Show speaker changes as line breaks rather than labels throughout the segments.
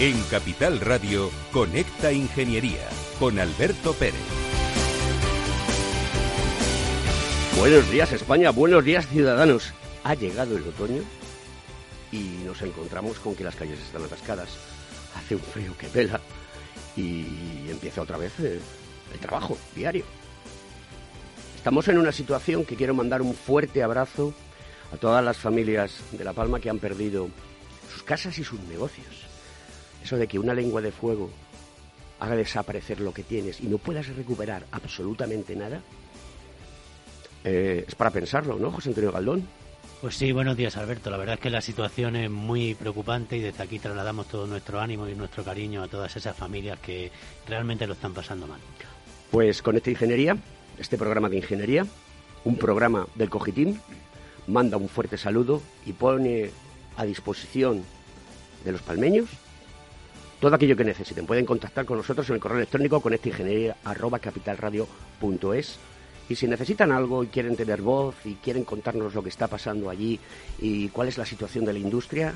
En Capital Radio, Conecta Ingeniería con Alberto Pérez.
Buenos días España, buenos días ciudadanos. Ha llegado el otoño y nos encontramos con que las calles están atascadas. Hace un frío que pela y empieza otra vez eh, el trabajo diario. Estamos en una situación que quiero mandar un fuerte abrazo a todas las familias de La Palma que han perdido sus casas y sus negocios. Eso de que una lengua de fuego haga desaparecer lo que tienes y no puedas recuperar absolutamente nada, eh, es para pensarlo, ¿no, José Antonio Galdón?
Pues sí, buenos días Alberto. La verdad es que la situación es muy preocupante y desde aquí trasladamos todo nuestro ánimo y nuestro cariño a todas esas familias que realmente lo están pasando mal.
Pues con esta ingeniería, este programa de ingeniería, un programa del Cogitín, manda un fuerte saludo y pone a disposición de los palmeños todo aquello que necesiten. Pueden contactar con nosotros en el correo electrónico con arroba capitalradio.es y si necesitan algo y quieren tener voz y quieren contarnos lo que está pasando allí y cuál es la situación de la industria,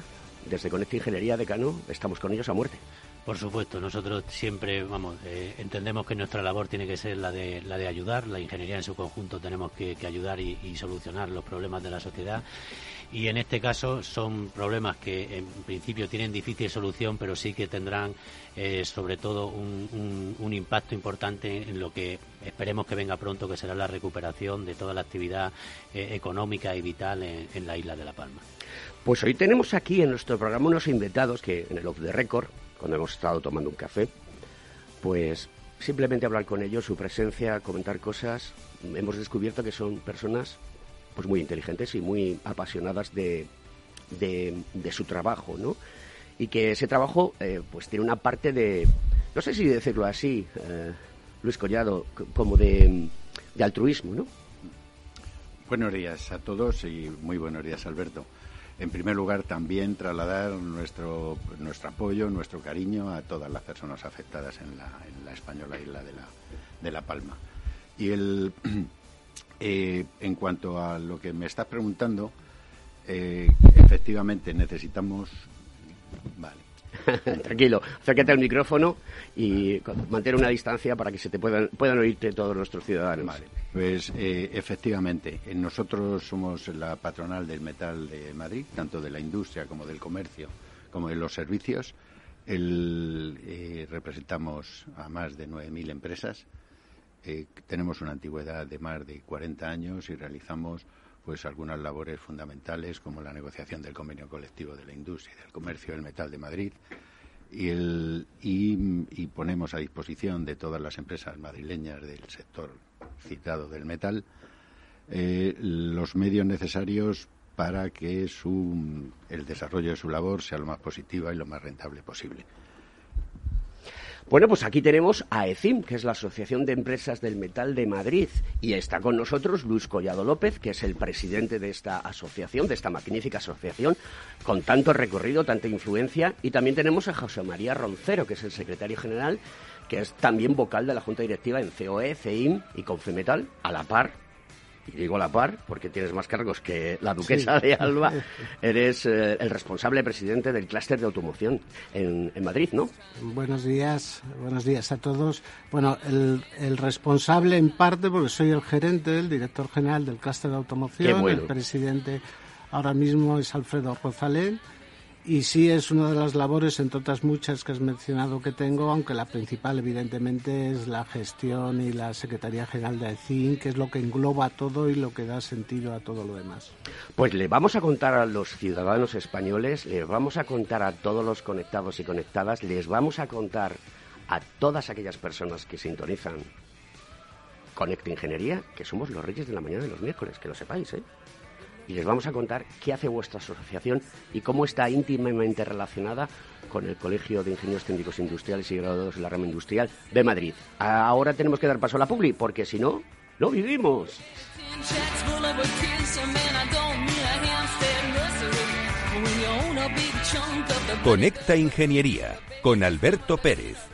desde Conecta Ingeniería de Cano estamos con ellos a muerte.
Por supuesto, nosotros siempre, vamos, eh, entendemos que nuestra labor tiene que ser la de, la de ayudar, la ingeniería en su conjunto tenemos que, ayudar y, solucionar los problemas de la sociedad y en este caso son problemas que en principio tienen difícil solución, pero sí que tendrán eh, sobre todo un, un, impacto importante en lo que esperemos que venga pronto, que será la recuperación de toda la actividad eh, económica y vital en, la isla de La Palma.
Pues hoy tenemos aquí en nuestro programa unos invitados que en el Off the Record cuando hemos estado tomando un café, pues simplemente hablar con ellos, su presencia, comentar cosas, hemos descubierto que son personas pues muy inteligentes y muy apasionadas de, de, su trabajo, ¿no? Y que ese trabajo eh, pues tiene una parte de, no sé si decirlo así, eh, Luis Collado, como de, de altruismo, ¿no?
Buenos días a todos y muy buenos días, Alberto en primer lugar, también trasladar nuestro, nuestro apoyo, nuestro cariño a todas las personas afectadas en la, en la española isla de la, de la Palma. Y el, eh, en cuanto a lo que me estás preguntando, eh, efectivamente necesitamos. Vale.
Tranquilo, acércate al micrófono y mantener una distancia para que se te puedan, puedan oírte todos nuestros ciudadanos.
Vale. Pues eh, efectivamente, nosotros somos la patronal del metal de Madrid, tanto de la industria como del comercio, como de los servicios. Eh, representamos a más de 9.000 empresas. Eh, tenemos una antigüedad de más de 40 años y realizamos pues algunas labores fundamentales como la negociación del convenio colectivo de la industria y del comercio del metal de Madrid y, y, ponemos a disposición de todas las empresas madrileñas del sector citado del metal eh, los medios necesarios para que su, el desarrollo de su labor sea lo más positiva y lo más rentable posible.
Bueno, pues aquí tenemos a ECIM, que es la Asociación de Empresas del Metal de Madrid, y está con nosotros Luis Collado López, que es el presidente de esta asociación, de esta magnífica asociación, con tanto recorrido, tanta influencia, y también tenemos a José María Roncero, que es el secretario general, que es también vocal de la Junta Directiva en COE, CEIM y Confemetal, a la par y digo la par porque tienes más cargos que la duquesa de Alba, eres eh, el responsable presidente del clúster de automoción en, Madrid, ¿no?
Buenos días, buenos días a todos. Bueno, el, el, responsable en parte porque soy el gerente, el director general del clúster de automoción, el presidente ahora mismo es Alfredo Rosalén y sí es una de las labores, entre otras muchas que has mencionado que tengo, aunque la principal evidentemente es la gestión y la Secretaría General de ACIN, que es lo que engloba todo y lo que da sentido a todo lo demás.
Pues le vamos a contar a los ciudadanos españoles, les vamos a contar a todos los conectados y conectadas, les vamos a contar a todas aquellas personas que sintonizan Conecta Ingeniería, que somos los reyes de la mañana de los miércoles, que lo sepáis, ¿eh? Y les vamos a contar qué hace vuestra asociación y cómo está íntimamente relacionada con el Colegio de Ingenieros Técnicos Industriales y Graduados de la Rama Industrial de Madrid. Ahora tenemos que dar paso a la publi, porque si no, no vivimos.
Conecta Ingeniería con Alberto Pérez.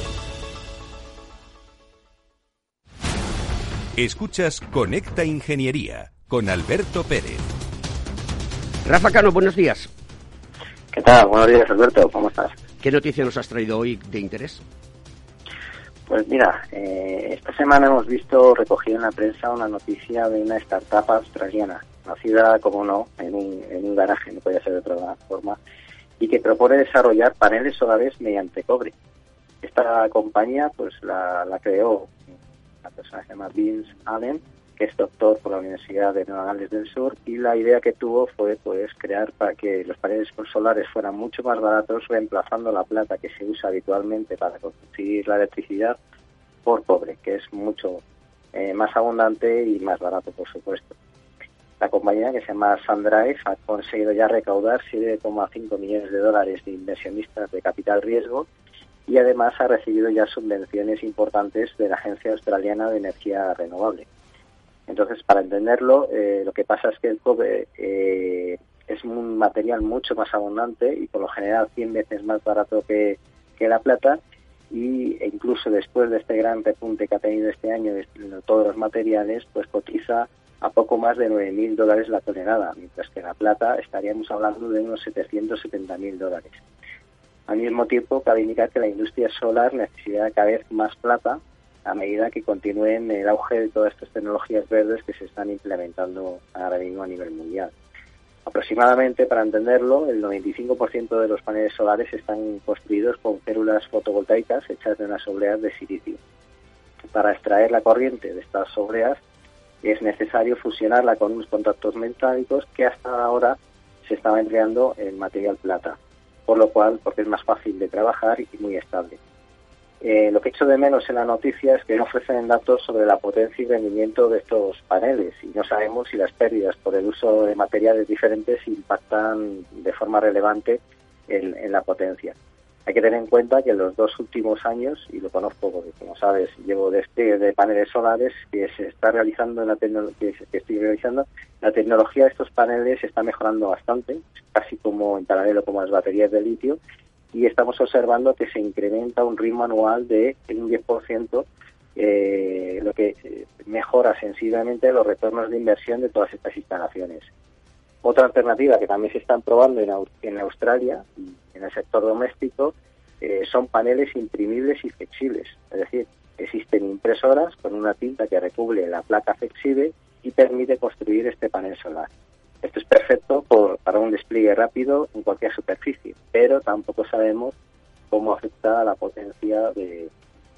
Escuchas Conecta Ingeniería con Alberto Pérez.
Rafa Cano, buenos días.
¿Qué tal? Buenos días, Alberto. ¿Cómo estás?
¿Qué noticia nos has traído hoy de interés?
Pues mira, eh, esta semana hemos visto recogida en la prensa una noticia de una startup australiana, nacida, como no, en un, en un garaje, no podía ser de otra forma, y que propone desarrollar paneles solares mediante cobre. Esta compañía pues la, la creó la persona se llama Vince Allen, que es doctor por la Universidad de Nueva Gales del Sur, y la idea que tuvo fue pues crear para que los paneles solares fueran mucho más baratos, reemplazando la plata que se usa habitualmente para conseguir la electricidad por cobre, que es mucho eh, más abundante y más barato, por supuesto. La compañía, que se llama Sandrive, ha conseguido ya recaudar 7,5 millones de dólares de inversionistas de capital riesgo y además ha recibido ya subvenciones importantes de la Agencia Australiana de Energía Renovable. Entonces, para entenderlo, eh, lo que pasa es que el cobre eh, es un material mucho más abundante y por lo general 100 veces más barato que, la plata y e incluso después de este gran repunte que ha tenido este año de todos los materiales, pues cotiza a poco más de 9.000 dólares la tonelada, mientras que la plata estaríamos hablando de unos 770.000 dólares. Al mismo tiempo, cabe indicar que la industria solar necesita cada vez más plata a medida que continúen el auge de todas estas tecnologías verdes que se están implementando ahora mismo a nivel mundial. Aproximadamente, para entenderlo, el 95% de los paneles solares están construidos con células fotovoltaicas hechas de unas obleas de silicio. Para extraer la corriente de estas obleas es necesario fusionarla con unos contactos metálicos que hasta ahora se estaba empleando en material plata por lo cual, porque es más fácil de trabajar y muy estable. Eh, lo que echo de menos en la noticia es que no ofrecen datos sobre la potencia y rendimiento de estos paneles y no sabemos si las pérdidas por el uso de materiales diferentes impactan de forma relevante en la potencia. Hay que tener en cuenta que en los dos últimos años, y lo conozco porque como sabes llevo despliegue de paneles solares que se está realizando en la que, estoy realizando, la tecnología de estos paneles está mejorando bastante, casi como en paralelo como las baterías de litio, y estamos observando que se incrementa un ritmo anual de un 10%, eh, lo que eh, mejora sensiblemente los retornos de inversión de todas estas instalaciones. Otra alternativa que también se están probando en Australia, en el sector doméstico, eh, son paneles imprimibles y flexibles. Es decir, existen impresoras con una tinta que recubre la placa flexible y permite construir este panel solar. Esto es perfecto para un despliegue rápido en cualquier superficie, pero tampoco sabemos cómo afecta a la potencia de,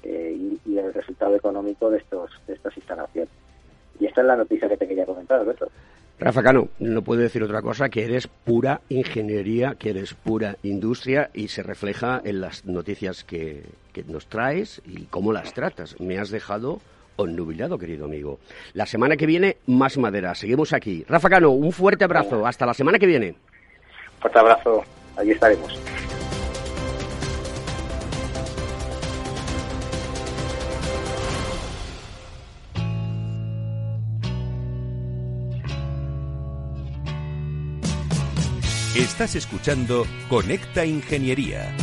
eh, y, el resultado económico de, estos, de estas instalaciones. Y esta es la noticia que te quería comentar, Alberto.
Rafa Cano, no puedo decir otra cosa que eres pura ingeniería, que eres pura industria y se refleja en las noticias que, nos traes y cómo las tratas. Me has dejado onnubilado, querido amigo. La semana que viene, más madera. Seguimos aquí. Rafa Cano, un fuerte abrazo. Hasta la semana que viene.
Fuerte abrazo. Allí estaremos.
Estás escuchando Conecta Ingeniería.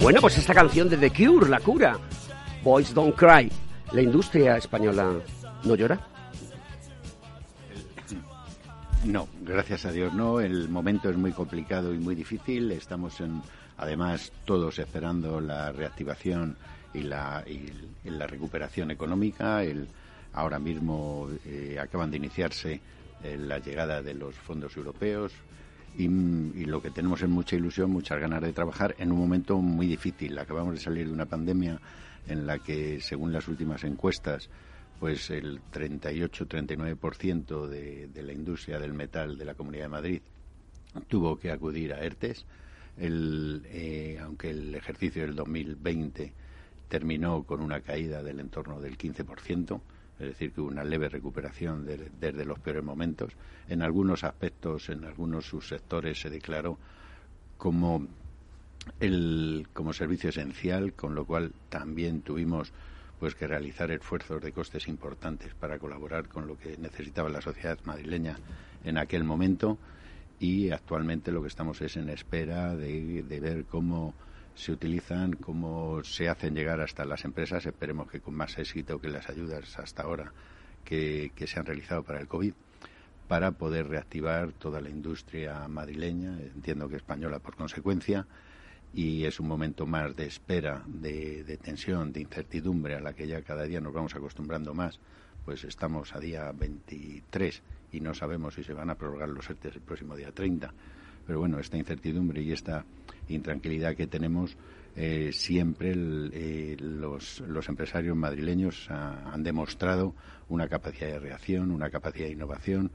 Bueno, pues esta canción de The Cure, La Cura, Boys Don't Cry, la industria española no llora.
No, gracias a Dios no. El momento es muy complicado y muy difícil. Estamos en, además todos esperando la reactivación y la, la recuperación económica. El, ahora mismo eh, acaban de iniciarse eh, la llegada de los fondos europeos y, lo que tenemos es mucha ilusión, muchas ganas de trabajar en un momento muy difícil. Acabamos de salir de una pandemia en la que, según las últimas encuestas, pues el 38-39% de, de la industria del metal de la Comunidad de Madrid tuvo que acudir a ERTES. Eh, aunque el ejercicio del 2020 terminó con una caída del entorno del 15%, es decir, que hubo una leve recuperación desde los peores momentos. En algunos aspectos, en algunos subsectores se declaró como, el, como servicio esencial, con lo cual también tuvimos pues que realizar esfuerzos de costes importantes para colaborar con lo que necesitaba la sociedad madrileña en aquel momento y actualmente lo que estamos es en espera de, de ver cómo se utilizan, cómo se hacen llegar hasta las empresas, esperemos que con más éxito que las ayudas hasta ahora que, se han realizado para el COVID, para poder reactivar toda la industria madrileña, entiendo que española por consecuencia, y es un momento más de espera, de, de, tensión, de incertidumbre a la que ya cada día nos vamos acostumbrando más, pues estamos a día 23 y no sabemos si se van a prorrogar los ERTE el próximo día 30. Pero bueno, esta incertidumbre y esta intranquilidad que tenemos, eh, siempre eh, los, los, empresarios madrileños han demostrado una capacidad de reacción, una capacidad de innovación,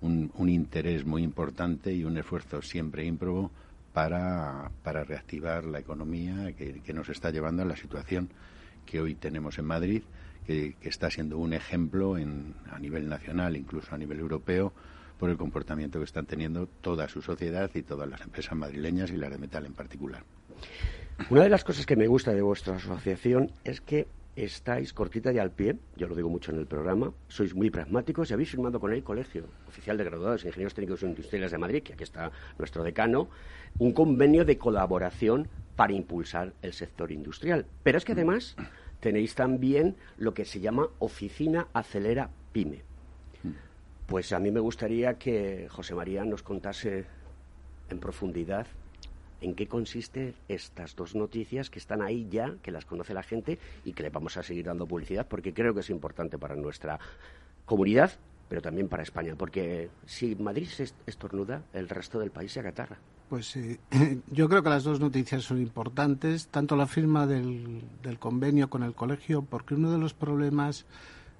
un, un interés muy importante y un esfuerzo siempre ímprobo para, para reactivar la economía que, nos está llevando a la situación que hoy tenemos en Madrid, que, que está siendo un ejemplo en, a nivel nacional, incluso a nivel europeo, por el comportamiento que están teniendo toda su sociedad y todas las empresas madrileñas y las de metal en particular.
Una de las cosas que me gusta de vuestra asociación es que estáis cortita y al pie, yo lo digo mucho en el programa, sois muy pragmáticos y habéis firmado con el Colegio Oficial de Graduados de Ingenieros Técnicos Industriales de Madrid, que aquí está nuestro decano, un convenio de colaboración para impulsar el sector industrial. Pero es que además tenéis también lo que se llama Oficina Acelera Pyme. Pues a mí me gustaría que José María nos contase en profundidad en qué consiste estas dos noticias que están ahí ya, que las conoce la gente y que le vamos a seguir dando publicidad porque creo que es importante para nuestra comunidad, pero también para España, porque si Madrid se estornuda, el resto del país se acatarra.
Pues sí, yo creo que las dos noticias son importantes, tanto la firma del, del convenio con el colegio, porque uno de los problemas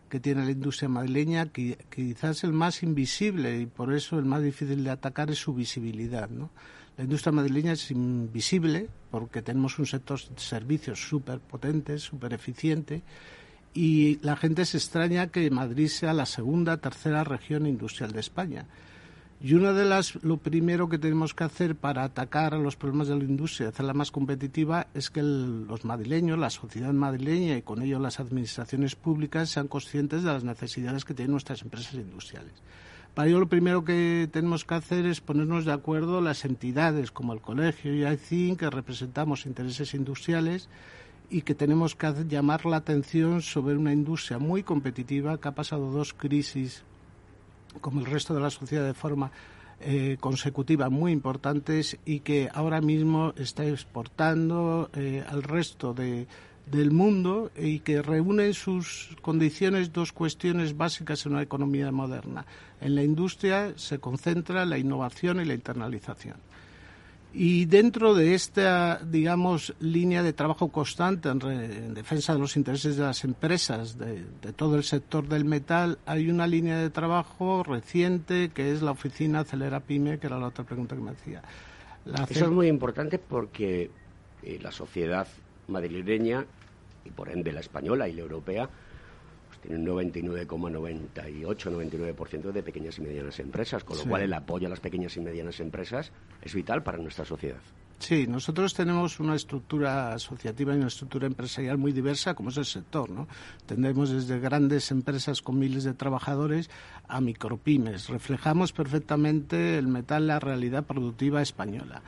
que tiene la industria madrileña, que, quizás el más invisible y por eso el más difícil de atacar es su visibilidad. ¿no? La industria madrileña es invisible porque tenemos un sector de servicios súper potente, súper eficiente y la gente se extraña que Madrid sea la segunda, tercera región industrial de España. Y una de las, lo primero que tenemos que hacer para atacar a los problemas de la industria, hacerla más competitiva, es que los madrileños, la sociedad madrileña y con ello las administraciones públicas sean conscientes de las necesidades que tienen nuestras empresas industriales. Para ello lo primero que tenemos que hacer es ponernos de acuerdo las entidades como el colegio y ICIN, que representamos intereses industriales y que tenemos que llamar la atención sobre una industria muy competitiva que ha pasado dos crisis como el resto de la sociedad de forma eh, consecutiva muy importantes y que ahora mismo está exportando eh, al resto de, del mundo y que reúne en sus condiciones dos cuestiones básicas en una economía moderna. En la industria se concentra la innovación y la internalización. Y dentro de esta, digamos, línea de trabajo constante en, defensa de los intereses de las empresas, de, todo el sector del metal, hay una línea de trabajo reciente que es la oficina Acelera Pyme, que era la otra pregunta que me hacía.
Eso es muy importante porque eh, la sociedad madrileña, y por ende la española y la europea, tiene un 99,98-99% de pequeñas y medianas empresas, con lo cual el apoyo a las pequeñas y medianas empresas es vital para nuestra sociedad.
Sí, nosotros tenemos una estructura asociativa y una estructura empresarial muy diversa, como es el sector, ¿no? Tendremos desde grandes empresas con miles de trabajadores a micropymes. Reflejamos perfectamente el metal, la realidad productiva española.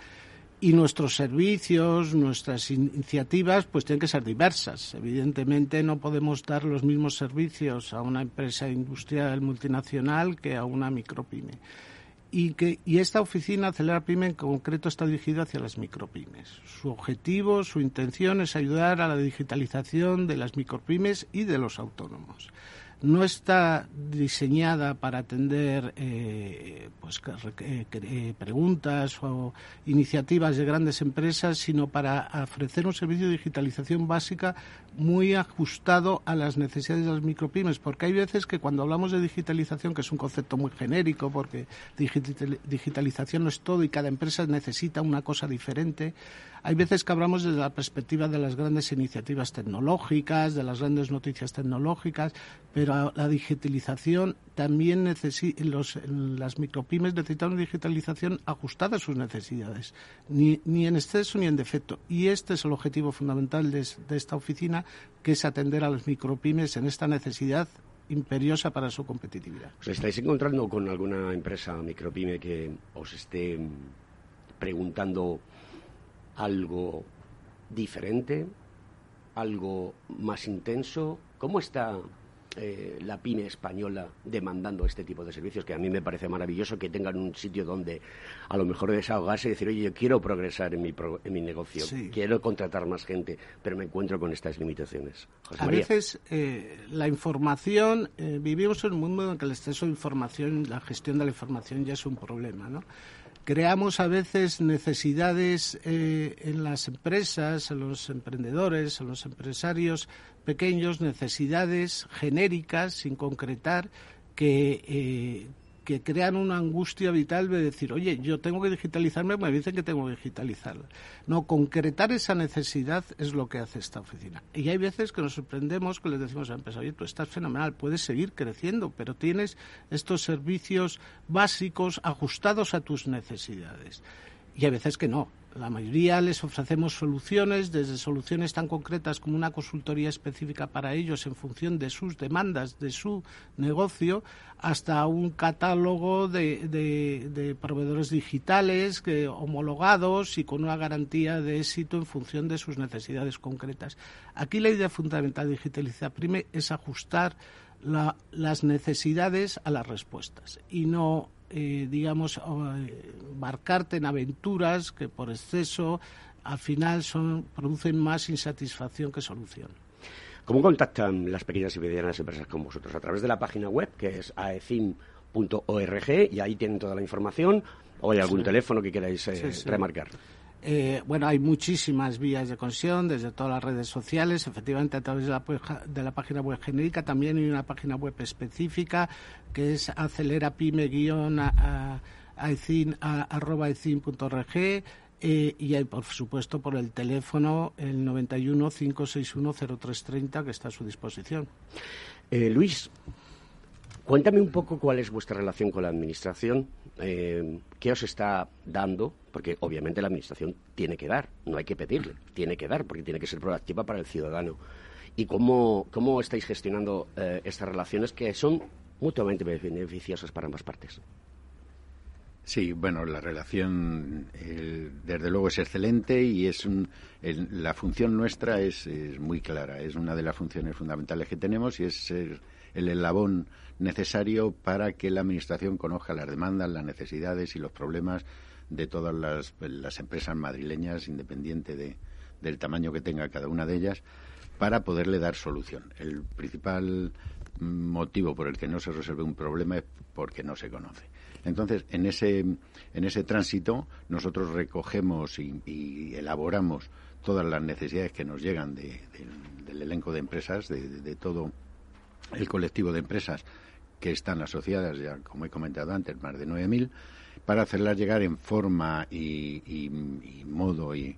Y nuestros servicios, nuestras iniciativas, pues tienen que ser diversas. Evidentemente no podemos dar los mismos servicios a una empresa industrial multinacional que a una micropyme. Y, que, y esta oficina Acelera Pyme en concreto está dirigida hacia las micropymes. Su objetivo, su intención es ayudar a la digitalización de las micropymes y de los autónomos no está diseñada para atender eh, pues, eh, eh, preguntas o iniciativas de grandes empresas, sino para ofrecer un servicio de digitalización básica muy ajustado a las necesidades de las micropymes, porque hay veces que cuando hablamos de digitalización, que es un concepto muy genérico, porque digitalización no es todo y cada empresa necesita una cosa diferente, hay veces que hablamos desde la perspectiva de las grandes iniciativas tecnológicas, de las grandes noticias tecnológicas, pero la digitalización también necesita, las micropymes necesitan una digitalización ajustada a sus necesidades, ni, ni, en exceso ni en defecto. Y este es el objetivo fundamental de, de esta oficina, que es atender a las micropymes en esta necesidad imperiosa para su competitividad.
¿Os estáis encontrando con alguna empresa micropyme que os esté preguntando algo diferente, algo más intenso? ¿Cómo está eh, la pyme española demandando este tipo de servicios? Que a mí me parece maravilloso que tengan un sitio donde a lo mejor desahogarse y decir, oye, yo quiero progresar en mi, en mi negocio, quiero contratar más gente, pero me encuentro con estas limitaciones.
a veces eh, la información, eh, vivimos en un mundo en que el exceso de información, la gestión de la información ya es un problema, ¿no? Creamos a veces necesidades eh, en las empresas, en los emprendedores, en los empresarios pequeños, necesidades genéricas sin concretar que, eh, que crean una angustia vital de decir, oye, yo tengo que digitalizarme, me dicen que tengo que digitalizarla. No, concretar esa necesidad es lo que hace esta oficina. Y hay veces que nos sorprendemos que les decimos a la empresa, oye, tú estás fenomenal, puedes seguir creciendo, pero tienes estos servicios básicos ajustados a tus necesidades. Y hay veces que no la mayoría les ofrecemos soluciones, desde soluciones tan concretas como una consultoría específica para ellos en función de sus demandas, de su negocio, hasta un catálogo de, proveedores digitales homologados y con una garantía de éxito en función de sus necesidades concretas. Aquí la idea fundamental de Digitaliza es ajustar las necesidades a las respuestas y no eh, digamos, marcarte en aventuras que por exceso al final son, producen más insatisfacción que solución.
¿Cómo contactan las pequeñas y medianas empresas con vosotros? A través de la página web, que es aecim.org, y ahí tienen toda la información, o hay algún teléfono que queráis eh, remarcar.
Eh, bueno, hay muchísimas vías de conexión desde todas las redes sociales, efectivamente a través de la, de la página web genérica, también hay una página web específica que es acelerapyme-aecin.org eh, y hay, por supuesto, por el teléfono el 91 561 0330 que está a su disposición.
Eh, Luis, Cuéntame un poco cuál es vuestra relación con la Administración, eh, qué os está dando, porque obviamente la Administración tiene que dar, no hay que pedirle, tiene que dar, porque tiene que ser proactiva para el ciudadano. ¿Y cómo, cómo estáis gestionando eh, estas relaciones que son mutuamente beneficiosas para ambas partes?
Sí, bueno, la relación desde luego es excelente y es la función nuestra es, es, muy clara. Es una de las funciones fundamentales que tenemos y es ser el eslabón necesario para que la Administración conozca las demandas, las necesidades y los problemas de todas las, empresas madrileñas, independiente de, del tamaño que tenga cada una de ellas, para poderle dar solución. El principal motivo por el que no se resuelve un problema es porque no se conoce. Entonces, en ese, en ese tránsito, nosotros recogemos y, elaboramos todas las necesidades que nos llegan del elenco de empresas, de todo el colectivo de empresas que están asociadas, ya como he comentado antes, más de 9.000, para hacerlas llegar en forma y, modo y,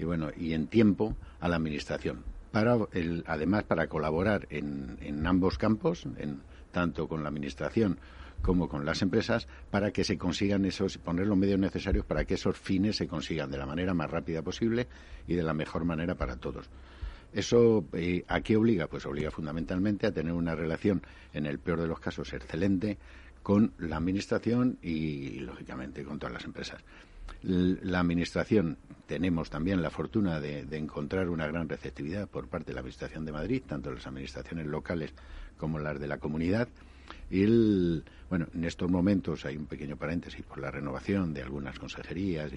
bueno y en tiempo a la administración. Para el, además para colaborar en, en ambos campos, en, tanto con la administración como con las empresas, para que se consigan esos, poner los medios necesarios para que esos fines se consigan de la manera más rápida posible y de la mejor manera para todos. ¿Eso eh, a qué obliga? Pues obliga fundamentalmente a tener una relación, en el peor de los casos, excelente con la Administración y, lógicamente, con todas las empresas. La Administración tenemos también la fortuna de, encontrar una gran receptividad por parte de la Administración de Madrid, tanto las administraciones locales como las de la comunidad. Y el, bueno, en estos momentos hay un pequeño paréntesis por la renovación de algunas consejerías,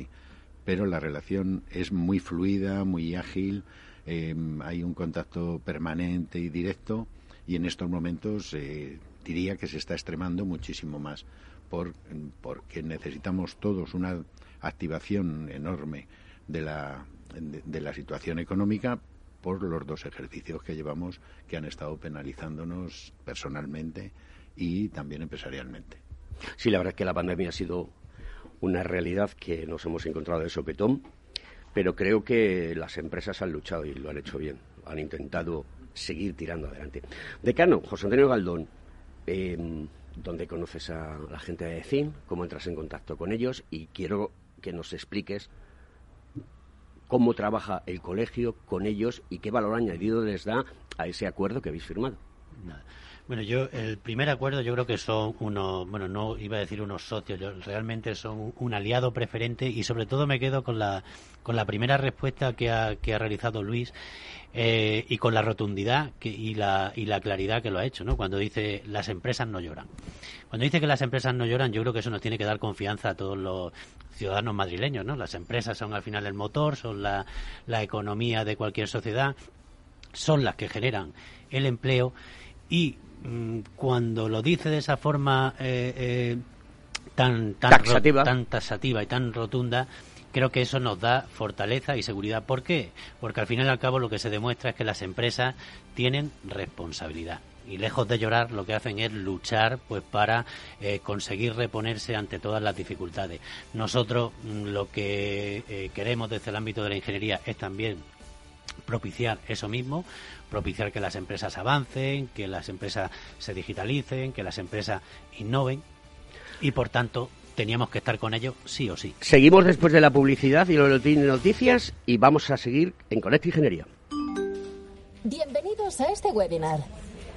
pero la relación es muy fluida, muy ágil, em, hay un contacto permanente y directo y en estos momentos eh, diría que se está extremando muchísimo más por, porque necesitamos todos una activación enorme de la, de, la situación económica por los dos ejercicios que llevamos que han estado penalizándonos personalmente y también empresarialmente.
Sí, la verdad es que la pandemia ha sido una realidad que nos hemos encontrado de sopetón, pero creo que las empresas han luchado y lo han hecho bien, han intentado seguir tirando adelante. Decano, José Antonio Galdón, eh, ¿dónde conoces a la gente de CIN? ¿Cómo entras en contacto con ellos? Y quiero que nos expliques cómo trabaja el colegio con ellos y qué valor añadido les da a ese acuerdo que habéis firmado.
Bueno, yo el primer acuerdo yo creo que son unos, bueno, no iba a decir unos socios, realmente son un aliado preferente y sobre todo me quedo con la con la primera respuesta que ha, que ha realizado Luis eh, y con la rotundidad y, la, y la claridad que lo ha hecho, ¿no? Cuando dice las empresas no lloran. Cuando dice que las empresas no lloran, yo creo que eso nos tiene que dar confianza a todos los ciudadanos madrileños, ¿no? Las empresas son al final el motor, son la, la economía de cualquier sociedad, son las que generan el empleo y cuando lo dice de esa forma eh, eh, tan, tan, tan taxativa y tan rotunda, creo que eso nos da fortaleza y seguridad. ¿Por qué? Porque al final y al cabo lo que se demuestra es que las empresas tienen responsabilidad y lejos de llorar lo que hacen es luchar pues para eh, conseguir reponerse ante todas las dificultades. Nosotros mm, lo que eh, queremos desde el ámbito de la ingeniería es también propiciar eso mismo, propiciar que las empresas avancen, que las empresas se digitalicen, que las empresas innoven y por tanto teníamos que estar con ello sí o sí.
Seguimos después de la publicidad y los noticias y vamos a seguir en Conecta Ingeniería.
Bienvenidos a este webinar.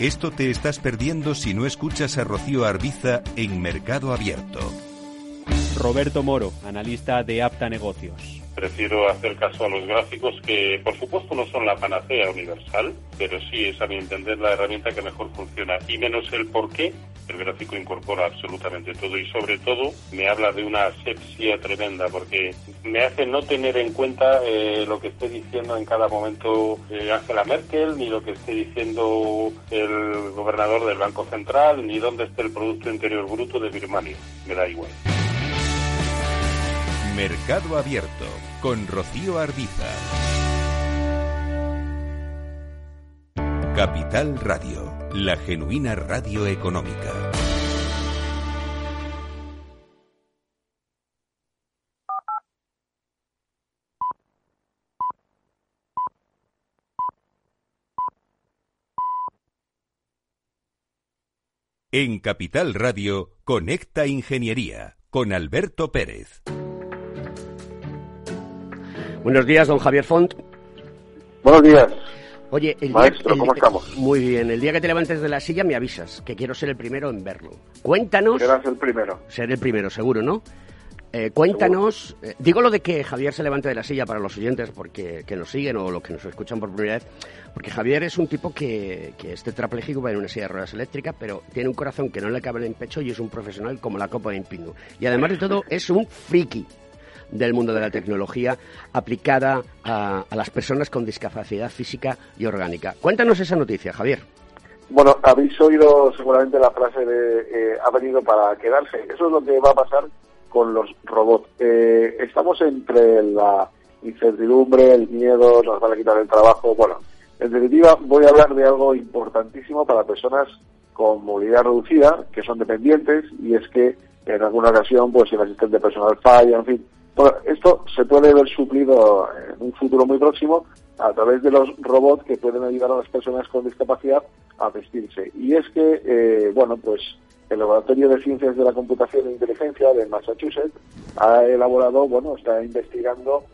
Esto te estás perdiendo si no escuchas a Rocío Arbiza en Mercado Abierto.
Roberto Moro, analista de Apta Negocios.
Prefiero hacer caso a los gráficos que, por supuesto, no son la panacea universal, pero sí es, a mi entender, la herramienta que mejor funciona. Y menos el por qué, el gráfico incorpora absolutamente todo y, sobre todo, me habla de una asepsia tremenda, porque me hace no tener en cuenta eh, lo que esté diciendo en cada momento eh, Angela Merkel, ni lo que esté diciendo el gobernador del Banco Central, ni dónde esté el Producto Interior Bruto de Birmania. Me da igual.
Mercado Abierto con Rocío Arbiza. Capital Radio, la genuina radio económica. En Capital Radio, Conecta Ingeniería con Alberto Pérez.
Buenos días, don Javier Font.
Buenos días.
Oye, el
Maestro, ¿cómo estamos?
Muy bien. El día que te levantes de la silla me avisas, que quiero ser el primero en verlo. Cuéntanos...
Serás el primero.
Ser el primero, seguro, ¿no? Eh, cuéntanos, eh, digo lo de que Javier se levante de la silla para los oyentes porque que nos siguen o los que nos escuchan por primera vez, porque Javier es un tipo que, que es tetrapléjico, va en una silla de ruedas eléctricas, pero tiene un corazón que no le cabe en el pecho y es un profesional como la copa de un Y además de todo, es un friki del mundo de la tecnología aplicada a, las personas con discapacidad física y orgánica. Cuéntanos esa noticia, Javier.
Bueno, habéis oído seguramente la frase de eh, ha venido para quedarse. Eso es lo que va a pasar con los robots. Eh, estamos entre la incertidumbre, el miedo, nos van a quitar el trabajo. Bueno, en definitiva, voy a hablar de algo importantísimo para personas con movilidad reducida, que son dependientes, y es que en alguna ocasión, pues el asistente personal falla, en fin. Bueno, esto se puede ver suplido en un futuro muy próximo a través de los robots que pueden ayudar a las personas con discapacidad a vestirse. Y es que, eh, bueno, pues el Laboratorio de Ciencias de la Computación e Inteligencia de Massachusetts ha elaborado, bueno, está investigando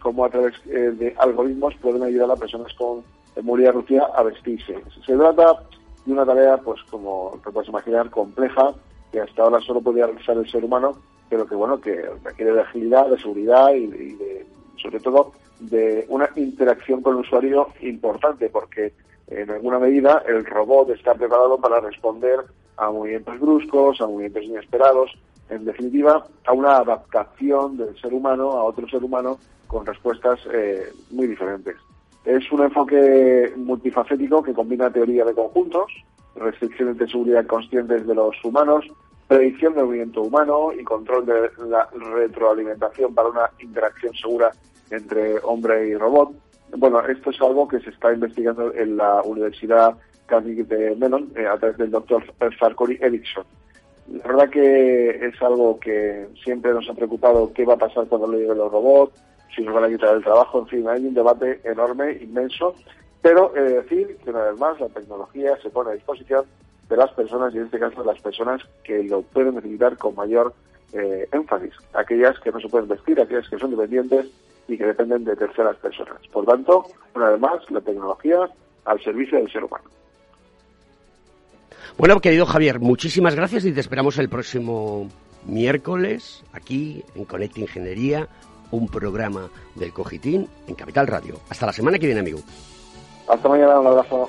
cómo a través eh, de algoritmos pueden ayudar a personas con movilidad reducida a vestirse. Se trata de una tarea, pues como te puedes imaginar, compleja, que hasta ahora solo podía realizar el ser humano, pero que bueno, que requiere de agilidad, de seguridad y, de, sobre todo de una interacción con el usuario importante, porque en alguna medida el robot está preparado para responder a movimientos bruscos, a movimientos inesperados, en definitiva, a una adaptación del ser humano a otro ser humano con respuestas eh, muy diferentes. Es un enfoque multifacético que combina teoría de conjuntos, restricciones de seguridad conscientes de los humanos, predicción del movimiento humano y control de la retroalimentación para una interacción segura entre hombre y robot. Bueno, esto es algo que se está investigando en la Universidad Carnegie de Mellon eh, a través del doctor Farquhar Erickson. La verdad que es algo que siempre nos ha preocupado qué va a pasar cuando le lleguen los robots, si nos van a quitar el trabajo, en fin, hay un debate enorme, inmenso, pero he decir que una vez más la tecnología se pone a disposición de las personas y en este caso de las personas que lo pueden necesitar con mayor eh, énfasis, aquellas que no se pueden vestir, aquellas que son dependientes y que dependen de terceras personas. Por tanto, una vez más, la tecnología al servicio del ser humano.
Bueno, querido Javier, muchísimas gracias y te esperamos el próximo miércoles aquí en Conecta Ingeniería, un programa del Cogitín en Capital Radio. Hasta la semana que viene, amigo.
Hasta mañana, un abrazo.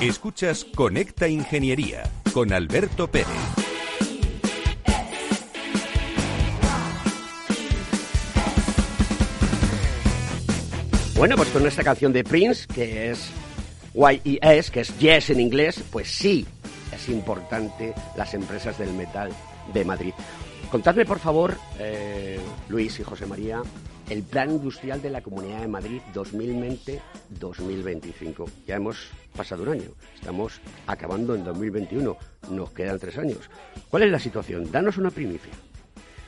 Escuchas Conecta Ingeniería con Alberto Pérez.
Bueno, pues con esta canción de Prince, que es YES, que es Yes en inglés, pues sí, es importante las empresas del metal de Madrid. Contadme, por favor, eh, Luis y José María, el plan industrial de la Comunidad de Madrid 2020-2025. Ya hemos pasado un año, estamos acabando en 2021, nos quedan tres años. ¿Cuál es la situación? Danos una primicia.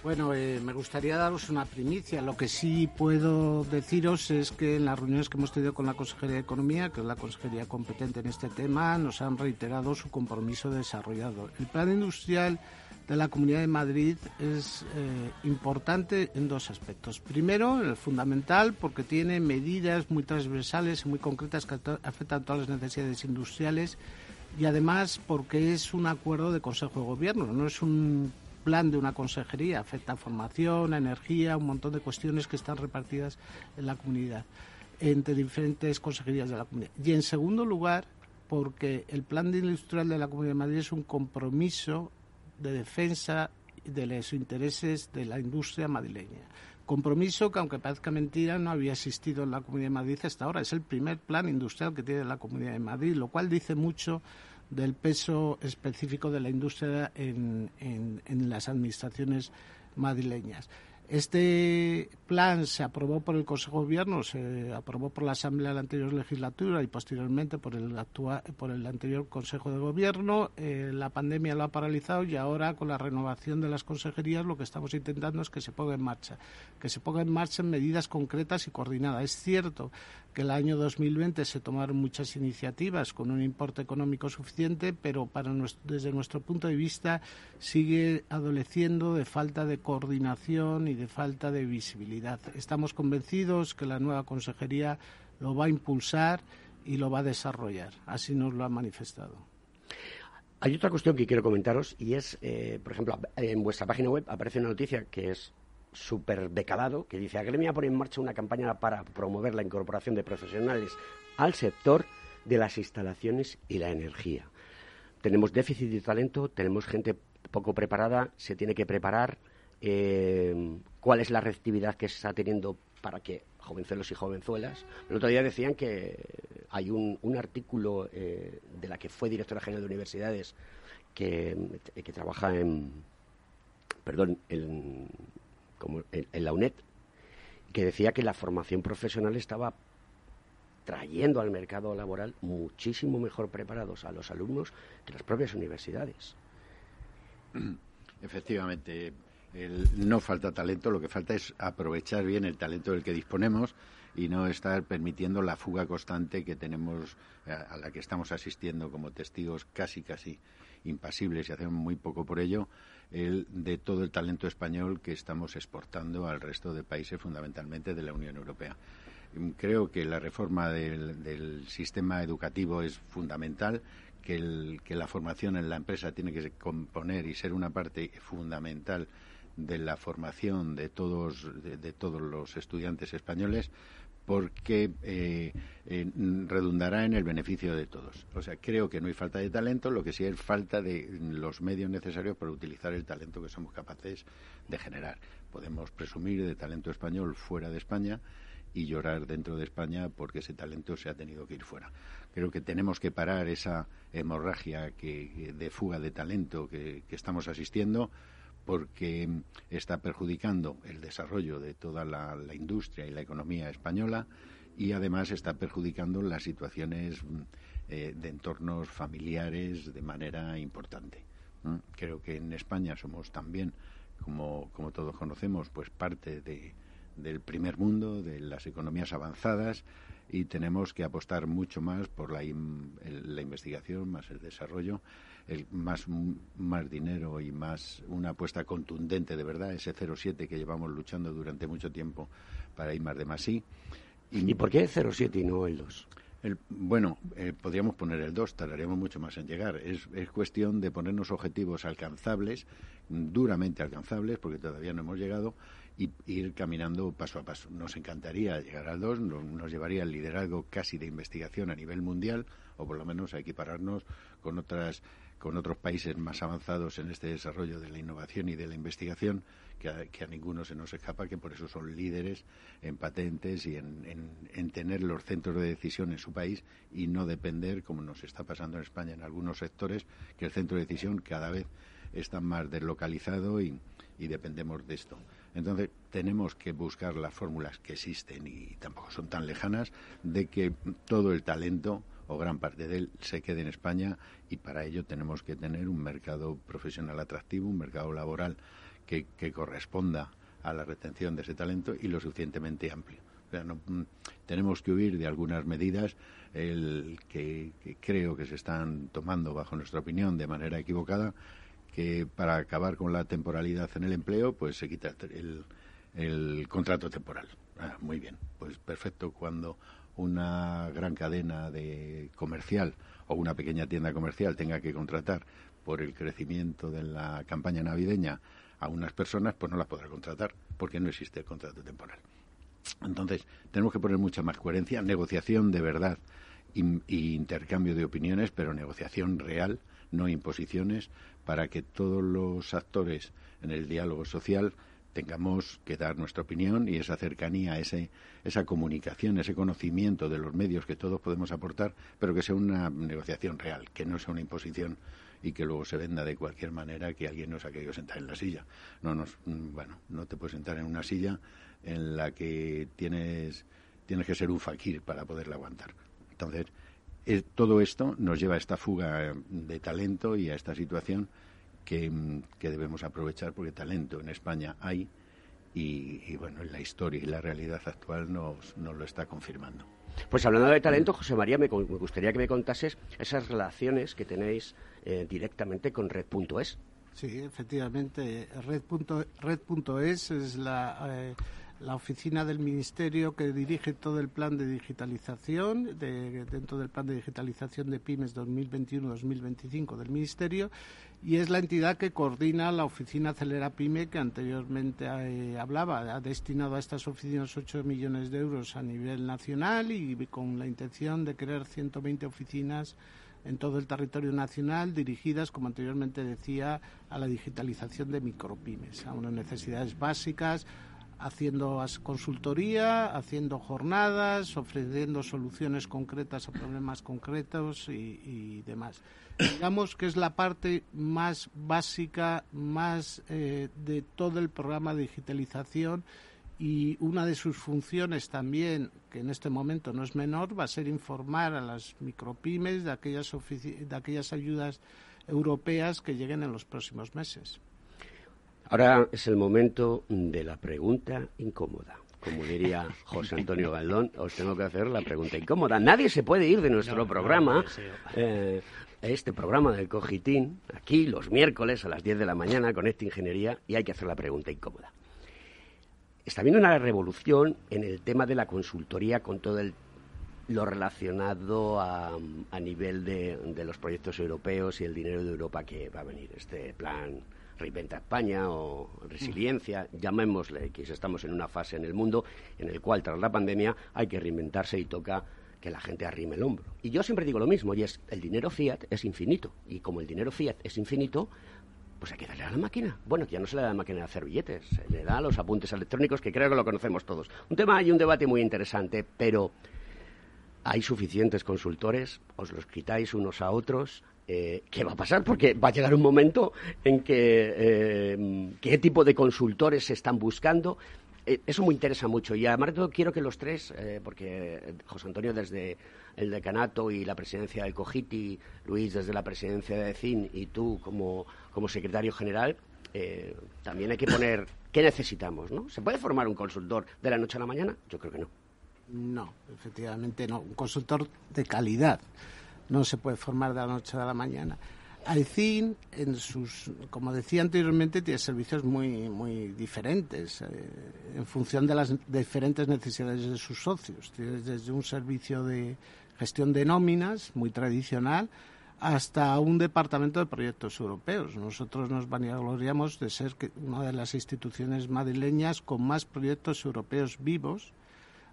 Bueno, eh, me gustaría daros una primicia. Lo que sí puedo deciros es que en las reuniones que hemos tenido con la Consejería de Economía, que es la consejería competente en este tema, nos han reiterado su compromiso desarrollado. El plan industrial de la Comunidad de Madrid es eh, importante en dos aspectos. Primero, el fundamental, porque tiene medidas muy transversales y muy concretas que afectan a todas las necesidades industriales y además porque es un acuerdo de Consejo de Gobierno, no es un plan de una consejería, afecta a formación, a energía, un montón de cuestiones que están repartidas en la comunidad, entre diferentes consejerías de la comunidad. Y en segundo lugar, porque el plan industrial de la Comunidad de Madrid es un compromiso de defensa de los intereses de la industria madrileña Compromiso que, aunque parezca mentira, no había existido en la Comunidad de Madrid hasta ahora. Es el primer plan industrial que tiene la Comunidad de Madrid, lo cual dice mucho del peso específico de la industria en, en las administraciones madrileñas. Este plan se aprobó por el Consejo de Gobierno, se aprobó por la Asamblea de la anterior legislatura y posteriormente por el, por el anterior Consejo de Gobierno. Eh, la pandemia lo ha paralizado y ahora con la renovación de las consejerías lo que estamos intentando es que se ponga en marcha, que se ponga en marcha en medidas concretas y coordinadas. Es cierto que el año 2020 se tomaron muchas iniciativas con un importe económico suficiente, pero para desde nuestro punto de vista sigue adoleciendo de falta de coordinación y de falta de visibilidad. Estamos convencidos que la nueva consejería lo va a impulsar y lo va a desarrollar. Así nos lo ha manifestado.
Hay otra cuestión que quiero comentaros y es, eh, por ejemplo, en vuestra página web aparece una noticia que es súper decalado, que dice, Agremia pone en marcha una campaña para promover la incorporación de profesionales al sector de las instalaciones y la energía. Tenemos déficit de talento, tenemos gente poco preparada, se tiene que preparar, eh, cuál es la reactividad que se está teniendo para que jovencelos y jovenzuelas. El otro día decían que hay un, artículo eh, de la que fue directora general de universidades que, que trabaja en, perdón, en, como en, la UNED, que decía que la formación profesional estaba trayendo al mercado laboral muchísimo mejor preparados a los alumnos que las propias universidades.
Efectivamente, no falta talento, lo que falta es aprovechar bien el talento del que disponemos y no estar permitiendo la fuga constante que tenemos, eh, a, la que estamos asistiendo como testigos casi, casi impasibles y hacemos muy poco por ello, el, de todo el talento español que estamos exportando al resto de países, fundamentalmente de la Unión Europea. Creo que la reforma del, sistema educativo es fundamental que, que, la formación en la empresa tiene que componer y ser una parte fundamental de la formación de todos, de, todos los estudiantes españoles porque eh, eh, redundará en el beneficio de todos. O sea, creo que no hay falta de talento, lo que sí es falta de los medios necesarios para utilizar el talento que somos capaces de generar. Podemos presumir de talento español fuera de España y llorar dentro de España porque ese talento se ha tenido que ir fuera. Creo que tenemos que parar esa hemorragia que, de fuga de talento que estamos asistiendo porque está perjudicando el desarrollo de toda la, industria y la economía española y además está perjudicando las situaciones eh, de entornos familiares de manera importante. Creo que en España somos también, como, como todos conocemos, pues parte de, del primer mundo, de las economías avanzadas y tenemos que apostar mucho más por la, la investigación, más el desarrollo más, más dinero y más una apuesta contundente de verdad, ese 0,7 que llevamos luchando durante mucho tiempo para ir más de más sí.
¿Y, por qué el 0,7 y no el 2?
El, bueno, eh, podríamos poner el 2, tardaríamos mucho más en llegar. Es, es, cuestión de ponernos objetivos alcanzables, duramente alcanzables, porque todavía no hemos llegado, y ir caminando paso a paso. Nos encantaría llegar al 2, nos llevaría el liderazgo casi de investigación a nivel mundial, o por lo menos a equipararnos con otras con otros países más avanzados en este desarrollo de la innovación y de la investigación, que a, ninguno se nos escapa, que por eso son líderes en patentes y en, tener los centros de decisión en su país y no depender, como nos está pasando en España en algunos sectores, que el centro de decisión cada vez está más deslocalizado y, y dependemos de esto. Entonces, tenemos que buscar las fórmulas que existen y tampoco son tan lejanas de que todo el talento o gran parte de él se quede en España y para ello tenemos que tener un mercado profesional atractivo, un mercado laboral que, corresponda a la retención de ese talento y lo suficientemente amplio. Mm, tenemos que huir de algunas medidas el, que, creo que se están tomando, bajo nuestra opinión, de manera equivocada, que para acabar con la temporalidad en el empleo, pues se quita el, el contrato temporal. Ah, muy bien, pues perfecto. Cuando una gran cadena de comercial o una pequeña tienda comercial tenga que contratar por el crecimiento de la campaña navideña a unas personas, pues no las podrá contratar porque no existe el contrato temporal. Entonces, tenemos que poner mucha más coherencia, negociación de verdad y, intercambio de opiniones, pero negociación real, no imposiciones, para que todos los actores en el diálogo social tengamos que dar nuestra opinión y esa cercanía, ese, esa comunicación, ese conocimiento de los medios que todos podemos aportar, pero que sea una negociación real, que no sea una imposición y que luego se venda de cualquier manera que alguien nos ha querido sentar en la silla. No nos, mm, bueno, no te puedes sentar en una silla en la que tienes, tienes que ser un fakir para poderla aguantar. Entonces, todo esto nos lleva a esta fuga de talento y a esta situación que, debemos aprovechar porque talento en España hay y, bueno, la historia y la realidad actual nos, nos lo está confirmando.
Pues hablando de talento, José María, me, gustaría que me contases esas relaciones que tenéis eh, directamente con Red.es.
Sí, efectivamente, Red.es es la, eh, la oficina del Ministerio que dirige todo el plan de digitalización, dentro del plan de digitalización de pymes 2021-2025 del Ministerio, y es la entidad que coordina la oficina Acelera Pyme que anteriormente eh, hablaba. Ha destinado a estas oficinas 8 millones de euros a nivel nacional y con la intención de crear 120 oficinas en todo el territorio nacional dirigidas, como anteriormente decía, a la digitalización de micropymes, a unas necesidades básicas, haciendo consultoría, haciendo jornadas, ofreciendo soluciones concretas a problemas concretos y, demás. Digamos que es la parte más básica, más eh, de todo el programa de digitalización y una de sus funciones también, que en este momento no es menor, va a ser informar a las micropymes de aquellas, de aquellas ayudas europeas que lleguen en los próximos meses.
Ahora es el momento de la pregunta incómoda. Como diría José Antonio Galdón, os tengo que hacer la pregunta incómoda. Nadie se puede ir de nuestro programa, eh, este programa del Cogitín, aquí los miércoles a las 10 de la mañana con esta ingeniería, y hay que hacer la pregunta incómoda está habiendo una revolución en el tema de la consultoría con todo lo relacionado a, nivel de, los proyectos europeos y el dinero de Europa que va a venir. Este plan Reinventa España o Resiliencia, llamémosle, que estamos en una fase en el mundo en el cual tras la pandemia hay que reinventarse y toca que la gente arrime el hombro. Y yo siempre digo lo mismo, y es, el dinero fiat es infinito. Y como el dinero fiat es infinito, pues hay que darle a la máquina. Bueno, ya no se le da a la máquina de hacer billetes, se le da a los apuntes electrónicos, que creo que lo conocemos todos. Un tema y un debate muy interesante, pero hay suficientes consultores, os los quitáis unos a otros. Eh, ¿Qué va a pasar? Porque va a llegar un momento en que eh, qué tipo de consultores se están buscando. Eh, eso me interesa mucho y además quiero que los tres, porque José Antonio desde el decanato y la presidencia del COGITI, Luis desde la presidencia de CIN y tú como, como secretario general, eh, también hay que poner qué necesitamos, ¿no? ¿Se puede formar un consultor de la noche a la mañana? Yo creo que no.
No, efectivamente no. Un consultor de calidad no se puede formar de la noche a la mañana. CIN, en sus, como decía anteriormente, tiene servicios muy, muy diferentes eh, en función de las diferentes necesidades de sus socios. Tiene desde un servicio de gestión de nóminas, muy tradicional, hasta un departamento de proyectos europeos. Nosotros nos vanagloriamos de ser una de las instituciones madrileñas con más proyectos europeos vivos.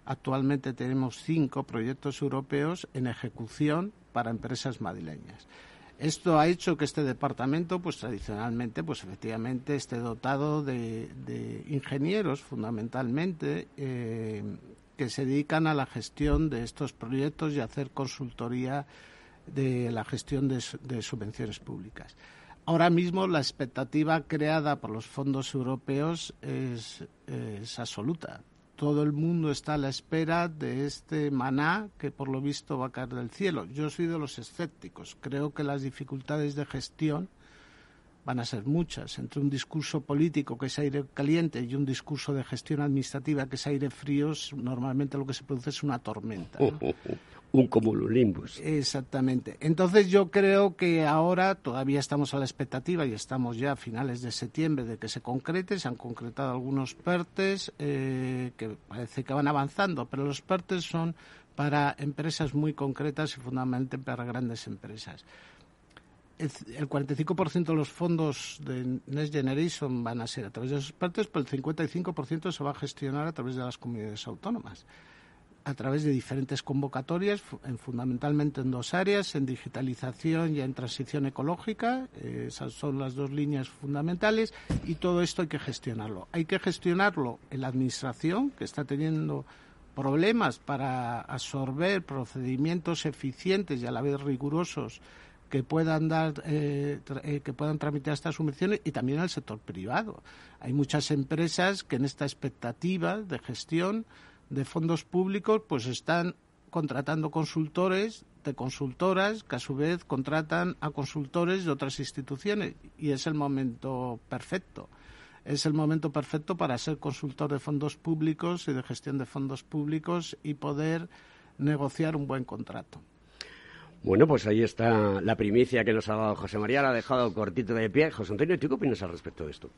Actualmente tenemos cinco proyectos europeos en ejecución para empresas madrileñas. Esto ha hecho que este departamento, pues tradicionalmente, pues efectivamente esté dotado de, ingenieros, fundamentalmente, eh, que se dedican a la gestión de estos proyectos y a hacer consultoría de la gestión de, subvenciones públicas. Ahora mismo la expectativa creada por los fondos europeos es, es, absoluta. Todo el mundo está a la espera de este maná que por lo visto va a caer del cielo. Yo soy de los escépticos. Creo que las dificultades de gestión van a ser muchas. Entre un discurso político que es aire caliente y un discurso de gestión administrativa que es aire frío, normalmente lo que se produce es una tormenta.
un cumulonimbus.
Exactamente. Entonces yo creo que ahora todavía estamos a la expectativa y estamos ya a finales de septiembre de que se concrete. Se han concretado algunos PERTES eh, que parece que van avanzando, pero los PERTES son para empresas muy concretas y fundamentalmente para grandes empresas el 45% de los fondos de Next Generation van a ser a través de esos partes, pero el 55% se va a gestionar a través de las comunidades autónomas. A través de diferentes convocatorias, fundamentalmente en dos áreas, en digitalización y en transición ecológica. Eh, esas son las dos líneas fundamentales y todo esto hay que gestionarlo. Hay que gestionarlo en la Administración, que está teniendo problemas para absorber procedimientos eficientes y a la vez rigurosos que puedan dar eh, eh, que puedan tramitar estas subvenciones y también al sector privado. Hay muchas empresas que en esta expectativa de gestión de fondos públicos pues están contratando consultores de consultoras que a su vez contratan a consultores de otras instituciones y es el momento perfecto. Es el momento perfecto para ser consultor de fondos públicos y de gestión de fondos públicos y poder negociar un buen contrato.
Bueno, pues ahí está la primicia que nos ha dado José María, la ha dejado cortito de pie. José Antonio, ¿tú qué opinas al respecto de esto?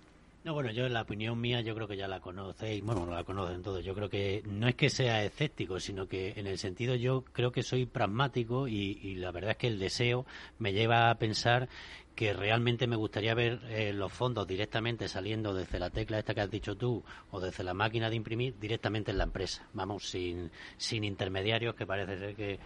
No, bueno, yo la opinión mía yo creo que ya la conocéis, bueno, la conocen todos. Yo creo que no es que sea escéptico, sino que en el sentido yo creo que soy pragmático y, la verdad es que el deseo me lleva a pensar que realmente me gustaría ver eh, los fondos directamente saliendo desde la tecla esta que has dicho tú o desde la máquina de imprimir directamente en la empresa, vamos, sin, sin intermediarios que parece ser que,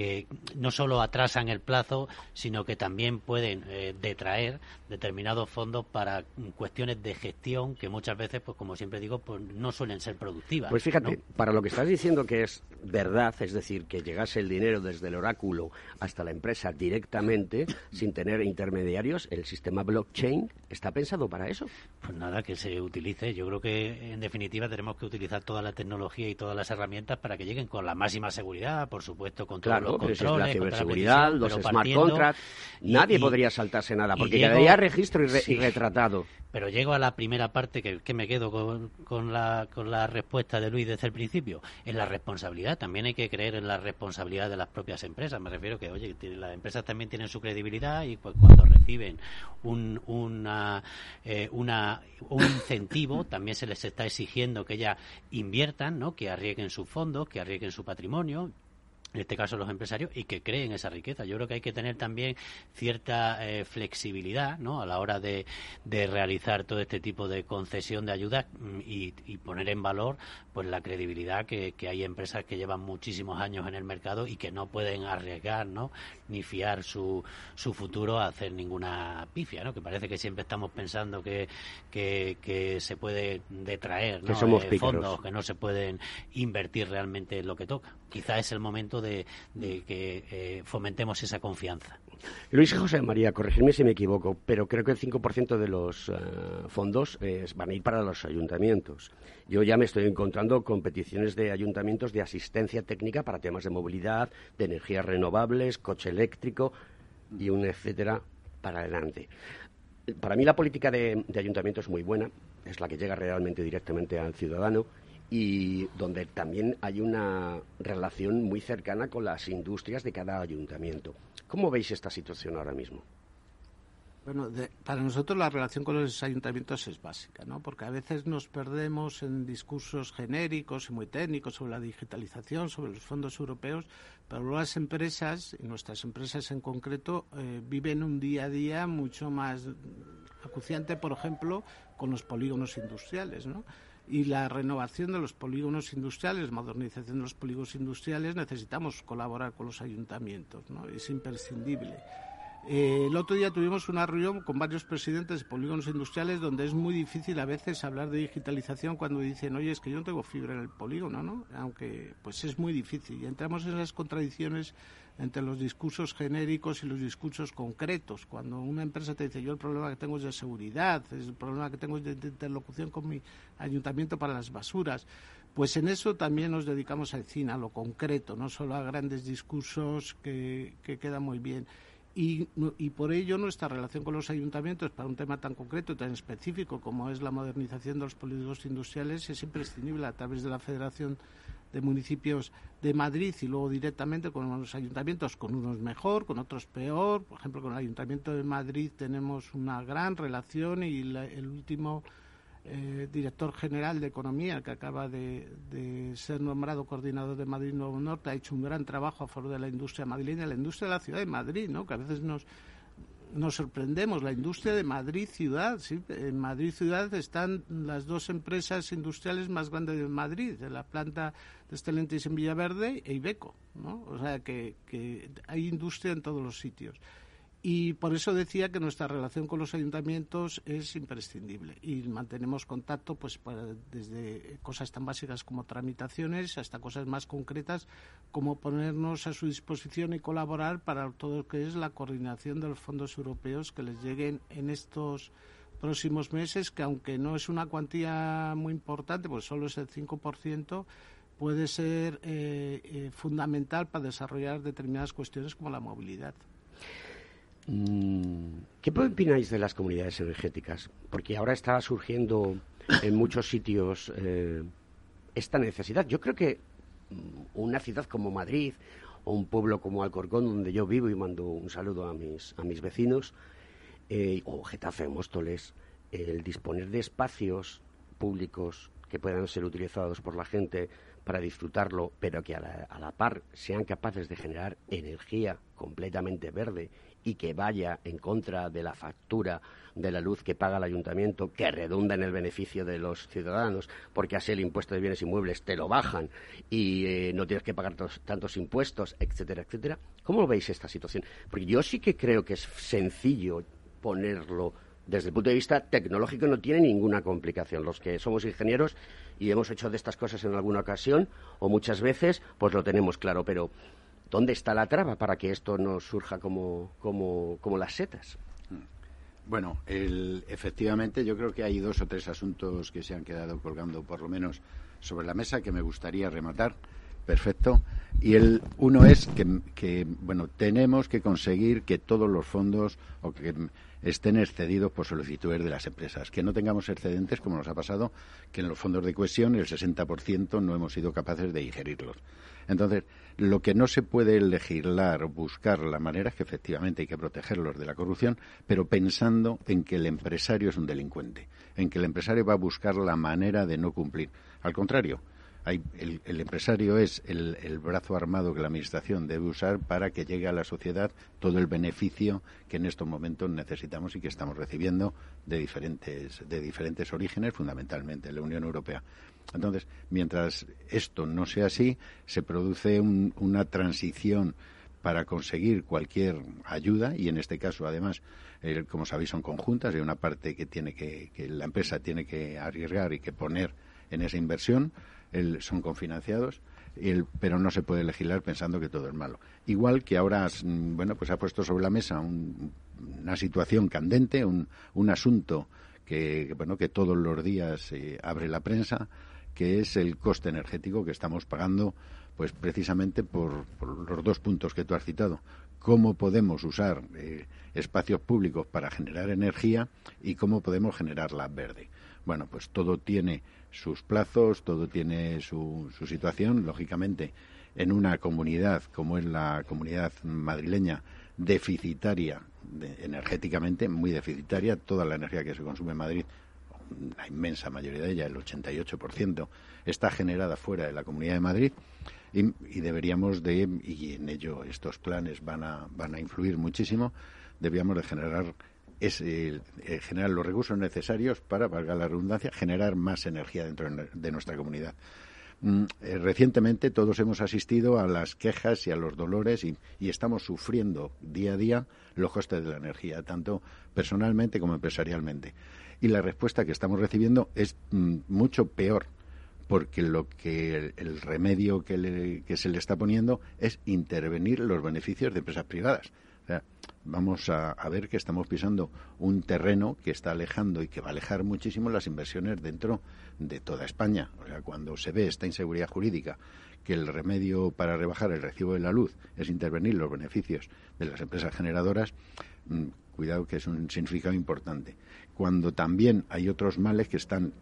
que no solo atrasan el plazo, sino que también pueden eh, detraer determinados fondos para cuestiones de gestión que muchas veces, pues como siempre digo, pues no suelen ser productivas.
Pues fíjate, para lo que estás diciendo que es verdad, es decir, que llegase el dinero desde el oráculo hasta la empresa directamente, sin tener intermediarios, el sistema blockchain está pensado para eso.
Pues nada, que se utilice. Yo creo que en definitiva tenemos que utilizar toda la tecnología y todas las herramientas para que lleguen con la máxima seguridad, por supuesto, con todos los controles,
pero la ciberseguridad, los smart contracts, nadie podría saltarse nada, porque quedaría registro y, retratado.
Pero llego a la primera parte que, que me quedo con, con, la, con la respuesta de Luis desde el principio. En la responsabilidad, también hay que creer en la responsabilidad de las propias empresas. Me refiero que, oye, las empresas también tienen su credibilidad y pues, cuando reciben un, una, eh, un incentivo, también se les está exigiendo que ya inviertan, ¿no? que arriesguen sus fondos, que arriesguen su patrimonio en este caso los empresarios, y que creen esa riqueza. Yo creo que hay que tener también cierta eh, flexibilidad ¿no? a la hora de, de, realizar todo este tipo de concesión de ayuda mm, y, poner en valor pues la credibilidad que, que, hay empresas que llevan muchísimos años en el mercado y que no pueden arriesgar ¿no? ni fiar su, su futuro a hacer ninguna pifia, ¿no? que parece que siempre estamos pensando que, que, se puede detraer ¿no?
Eh,
fondos, que no se pueden invertir realmente en lo que toca. Quizá es el momento de, que eh, fomentemos esa confianza.
Luis José María, corregirme si me equivoco, pero creo que el 5% de los eh, fondos van a ir para los ayuntamientos. Yo ya me estoy encontrando competiciones de ayuntamientos de asistencia técnica para temas de movilidad, de energías renovables, coche eléctrico y un etcétera para adelante. Para mí la política de, de ayuntamiento es muy buena, es la que llega realmente directamente al ciudadano y donde también hay una relación muy cercana con las industrias de cada ayuntamiento. ¿Cómo veis esta situación ahora mismo?
Bueno, para nosotros la relación con los ayuntamientos es básica, ¿no? Porque a veces nos perdemos en discursos genéricos y muy técnicos sobre la digitalización, sobre los fondos europeos, pero las empresas, y nuestras empresas en concreto, eh, viven un día a día mucho más acuciante, por ejemplo, con los polígonos industriales, ¿no? Y la renovación de los polígonos industriales, modernización de los polígonos industriales, necesitamos colaborar con los ayuntamientos, ¿no? Es imprescindible. Eh, el otro día tuvimos una reunión con varios presidentes de polígonos industriales donde es muy difícil a veces hablar de digitalización cuando dicen, oye, es que yo no tengo fibra en el polígono, ¿no? Aunque pues es muy difícil y entramos en esas contradicciones entre los discursos genéricos y los discursos concretos. Cuando una empresa te dice, yo el problema que tengo es de seguridad, el problema que tengo es de, interlocución con mi ayuntamiento para las basuras, pues en eso también nos dedicamos al cine, a lo concreto, no solo a grandes discursos que, que quedan muy bien. Y, y, por ello nuestra relación con los ayuntamientos para un tema tan concreto, tan específico como es la modernización de los polígonos industriales es imprescindible a través de la Federación de municipios de Madrid y luego directamente con los ayuntamientos, con unos mejor, con otros peor. Por ejemplo, con el Ayuntamiento de Madrid tenemos una gran relación y el último eh, director general de Economía, que acaba de, de, ser nombrado coordinador de Madrid Nuevo Norte, ha hecho un gran trabajo a favor de la industria madrileña, la industria de la ciudad de Madrid, ¿no? que a veces nos nos sorprendemos. La industria de Madrid ciudad, ¿sí? en Madrid ciudad están las dos empresas industriales más grandes de Madrid, de la planta de Stellantis en Villaverde e Ibeco, ¿no? O sea que, que hay industria en todos los sitios. Y por eso decía que nuestra relación con los ayuntamientos es imprescindible y mantenemos contacto pues desde cosas tan básicas como tramitaciones hasta cosas más concretas como ponernos a su disposición y colaborar para todo lo que es la coordinación de los fondos europeos que les lleguen en estos próximos meses, que aunque no es una cuantía muy importante, pues solo es el 5%, puede ser eh, eh, fundamental para desarrollar determinadas cuestiones como la movilidad.
Mm, ¿Qué opináis de las comunidades energéticas? Porque ahora está surgiendo en muchos sitios eh, esta necesidad. Yo creo que mm, una ciudad como Madrid o un pueblo como Alcorcón, donde yo vivo y mando un saludo a mis, a mis vecinos, eh, o Getafe, Móstoles, el disponer de espacios públicos que puedan ser utilizados por la gente para disfrutarlo, pero que a la, a la par sean capaces de generar energía completamente verde y que vaya en contra de la factura de la luz que paga el ayuntamiento, que redunda en el beneficio de los ciudadanos, porque así el impuesto de bienes inmuebles te lo bajan y eh, no tienes que pagar tantos impuestos, etcétera, etcétera. ¿Cómo veis esta situación? Porque yo sí que creo que es sencillo ponerlo desde el punto de vista tecnológico no tiene ninguna complicación. Los que somos ingenieros y hemos hecho de estas cosas en alguna ocasión o muchas veces, pues lo tenemos claro. Pero ¿Dónde está la traba para que esto no surja como, como, como las setas?
Bueno, efectivamente yo creo que hay dos o tres asuntos que se han quedado colgando por lo menos sobre la mesa que me gustaría rematar. Perfecto. Y el uno es que, bueno, tenemos que conseguir que todos los fondos o que estén excedidos por solicitudes de las empresas, que no tengamos excedentes como nos ha pasado, que en los fondos de cohesión el 60% no hemos sido capaces de ingerirlos. Entonces, lo que no se puede legislar o buscar la manera es que efectivamente hay que protegerlos de la corrupción, pero pensando en que el empresario es un delincuente, en que el empresario va a buscar la manera de no cumplir. Al contrario, el, empresario es el, brazo armado que la Administración debe usar para que llegue a la sociedad todo el beneficio que en estos momentos necesitamos y que estamos recibiendo de diferentes, de diferentes orígenes, fundamentalmente la Unión Europea. Entonces, mientras esto no sea así, se produce una transición para conseguir cualquier ayuda y en este caso además como sabéis son conjuntas hay una parte que tiene que, que la empresa tiene que arriesgar y que poner en esa inversión son confinanciados, pero no se puede legislar pensando que todo es malo. Igual que ahora, mm, bueno, pues ha puesto sobre la mesa una situación candente, un, un asunto que, bueno, que todos los días eh, abre la prensa, que es el coste energético que estamos pagando, pues precisamente por, los dos puntos que tú has citado. Cómo podemos usar eh, espacios públicos para generar energía y cómo podemos generarla verde. Bueno, pues todo tiene sus plazos, todo tiene su, su situación. Lógicamente, en una comunidad como es la comunidad madrileña, deficitaria energéticamente, muy deficitaria, toda la energía que se consume en Madrid, la inmensa mayoría de ella, el 88%, está generada fuera de la Comunidad de Madrid y, y, deberíamos de, y en ello estos planes van a, van a influir muchísimo, deberíamos de generar es eh, eh, generar los recursos necesarios para, valga la redundancia, generar más energía dentro de nuestra comunidad. Mm, eh, recientemente todos hemos asistido a las quejas y a los dolores y, estamos sufriendo día a día los costes de la energía, tanto personalmente como empresarialmente. Y la respuesta que estamos recibiendo es mm, mucho peor porque lo que el, remedio que, que se le está poniendo es intervenir los beneficios de empresas privadas vamos a, ver que estamos pisando un terreno que está alejando y que va a alejar muchísimo las inversiones dentro de toda España. O sea, cuando se ve esta inseguridad jurídica, que el remedio para rebajar el recibo de la luz es intervenir los beneficios de las empresas generadoras, mm, cuidado que es un significado importante. Cuando también hay otros males que están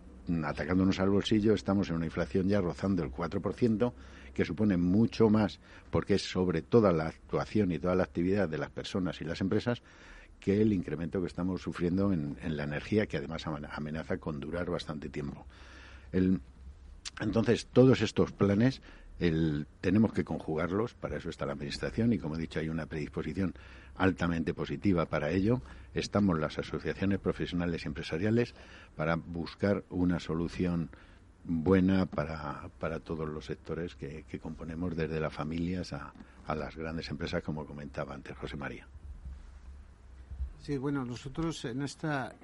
atacándonos al bolsillo, estamos en una inflación ya rozando el 4%, que supone mucho más, porque es sobre toda la actuación y toda la actividad de las personas y las empresas, que el incremento que estamos sufriendo en, la energía, que además amenaza con durar bastante tiempo. Entonces, todos estos planes tenemos que conjugarlos, para eso está la Administración y, como he dicho, hay una predisposición altamente positiva para ello. Estamos las asociaciones profesionales y empresariales para buscar una solución buena para, para todos los sectores que, componemos, desde las familias a, a las grandes empresas, como comentaba antes José María.
Sí, bueno, nosotros en esta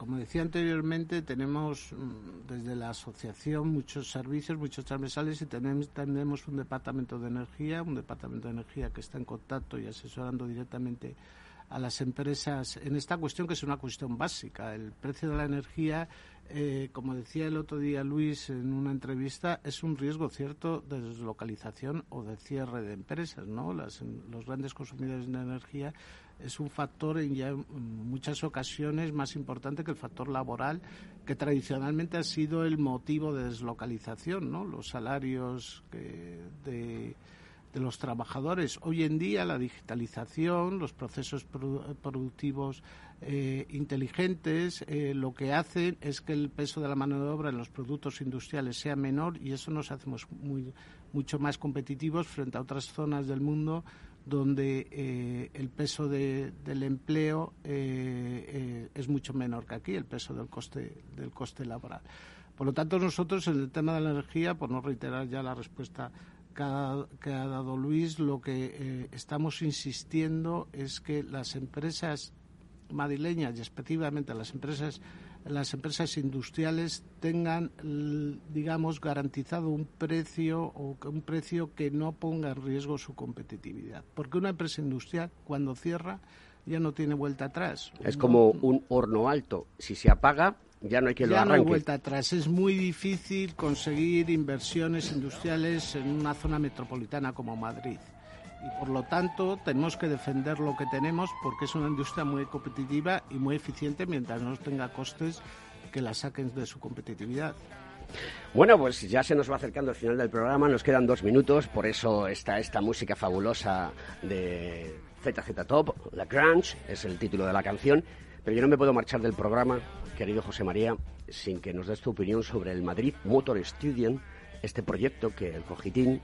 como decía anteriormente, tenemos mm, desde la asociación muchos servicios, muchos transversales y tenemos, tenemos un departamento de energía, un departamento de energía que está en contacto y asesorando directamente a las empresas en esta cuestión que es una cuestión básica. El precio de la energía, eh, como decía el otro día Luis en una entrevista, es un riesgo cierto de deslocalización o de cierre de empresas. ¿no? los grandes consumidores de energía es un factor en ya muchas ocasiones más importante que el factor laboral, que tradicionalmente ha sido el motivo de deslocalización, ¿no? Los salarios de, los trabajadores. Hoy en día la digitalización, los procesos productivos eh, inteligentes, eh, lo que hacen es que el peso de la mano de obra en los productos industriales sea menor y eso nos hacemos muy, mucho más competitivos frente a otras zonas del mundo donde eh, el peso del empleo es mucho menor que aquí, el peso del coste, del coste laboral. Por lo tanto, nosotros en el tema de la energía, por no reiterar ya la respuesta que ha, que ha dado Luis, lo que estamos insistiendo es que las empresas madrileñas y específicamente las empresas las empresas industriales tengan, digamos, garantizado un precio o un precio que no ponga en riesgo su competitividad. Porque una empresa industrial, cuando cierra, ya no tiene vuelta atrás.
Es como un horno alto. Si se apaga, ya no hay que lo
ya
no hay
vuelta atrás. Es muy difícil conseguir inversiones industriales en una zona metropolitana como Madrid. Y por lo tanto tenemos que defender lo que tenemos porque es una industria muy competitiva y muy eficiente mientras no tenga costes que la saquen de su competitividad.
Bueno, pues ya se nos va acercando el final del programa, nos quedan dos minutos, por eso está esta música fabulosa de ZZ Top, La Grunge, es el título de la canción, pero yo no me puedo marchar del programa, querido José María, sin que nos des tu opinión sobre el Madrid Motor Studio, este proyecto que el Cogitín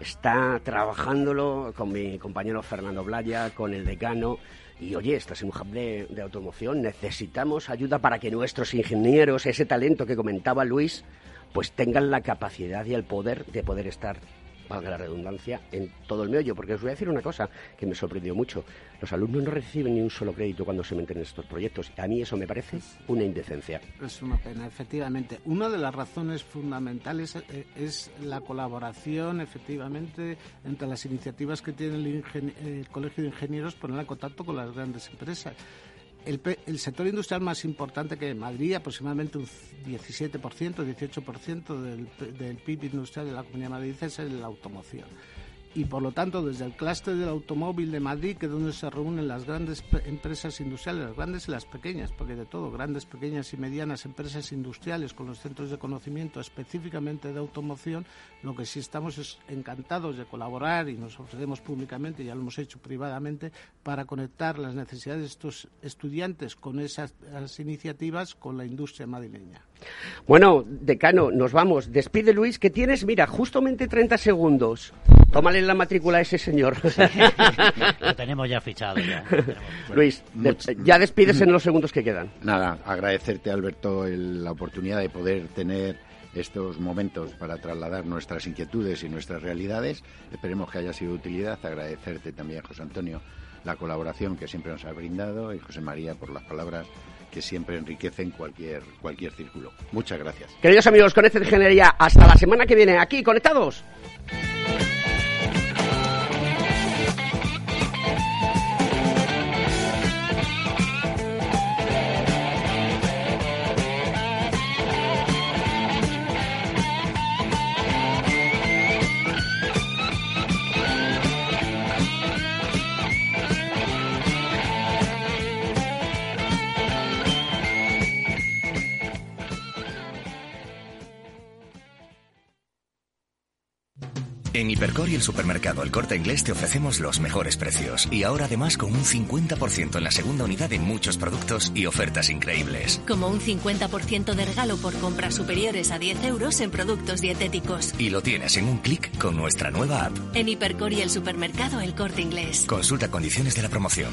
está trabajándolo con mi compañero Fernando Blaya, con el decano. Y oye, estás en un hub de, de, automoción, necesitamos ayuda para que nuestros ingenieros, ese talento que comentaba Luis, pues tengan la capacidad y el poder de poder estar valga la redundancia, en todo el meollo. Porque os voy a decir una cosa que me sorprendió mucho. Los alumnos no reciben ni un solo crédito cuando se meten en estos proyectos. A mí eso me parece una indecencia.
Es una pena, efectivamente. Una de las razones fundamentales eh, es la colaboración, efectivamente, entre las iniciativas que tiene el, el Colegio de Ingenieros poner en contacto con las grandes empresas el, sector industrial más importante que Madrid, aproximadamente un 17%, 18% del, del PIB industrial de la Comunidad de Madrid es la automoción y por lo tanto desde el clúster del automóvil de Madrid, que es donde se reúnen las grandes empresas industriales, las grandes y las pequeñas, porque de todo, grandes, pequeñas y medianas empresas industriales con los centros de conocimiento específicamente de automoción, lo que sí estamos es encantados de colaborar y nos ofrecemos públicamente, ya lo hemos hecho privadamente, para conectar las necesidades de estos estudiantes con esas iniciativas con la industria madrileña.
Bueno, decano, nos vamos. Despide Luis, que tienes, mira, justamente 30 segundos. Tómale la matrícula a ese señor.
lo tenemos ya fichado.
Luis, ya despides en los segundos que quedan.
Nada, agradecerte, Alberto, la oportunidad de poder tener estos momentos para trasladar nuestras inquietudes y nuestras realidades. Esperemos que haya sido de utilidad. Agradecerte también, José Antonio, la colaboración que siempre nos ha brindado y José María por las palabras que siempre enriquecen cualquier, cualquier círculo. Muchas gracias.
Queridos amigos, con esta Ingeniería, hasta la semana que viene, aquí, conectados.
En Hipercor y el supermercado El Corte Inglés te ofrecemos los mejores precios y ahora además con un 50% en la segunda unidad en muchos productos y ofertas increíbles.
Como un 50% de regalo por compras superiores a 10 euros en productos dietéticos.
Y lo tienes en un clic con nuestra nueva app.
En Hipercor y el supermercado El Corte Inglés.
Consulta condiciones de la promoción.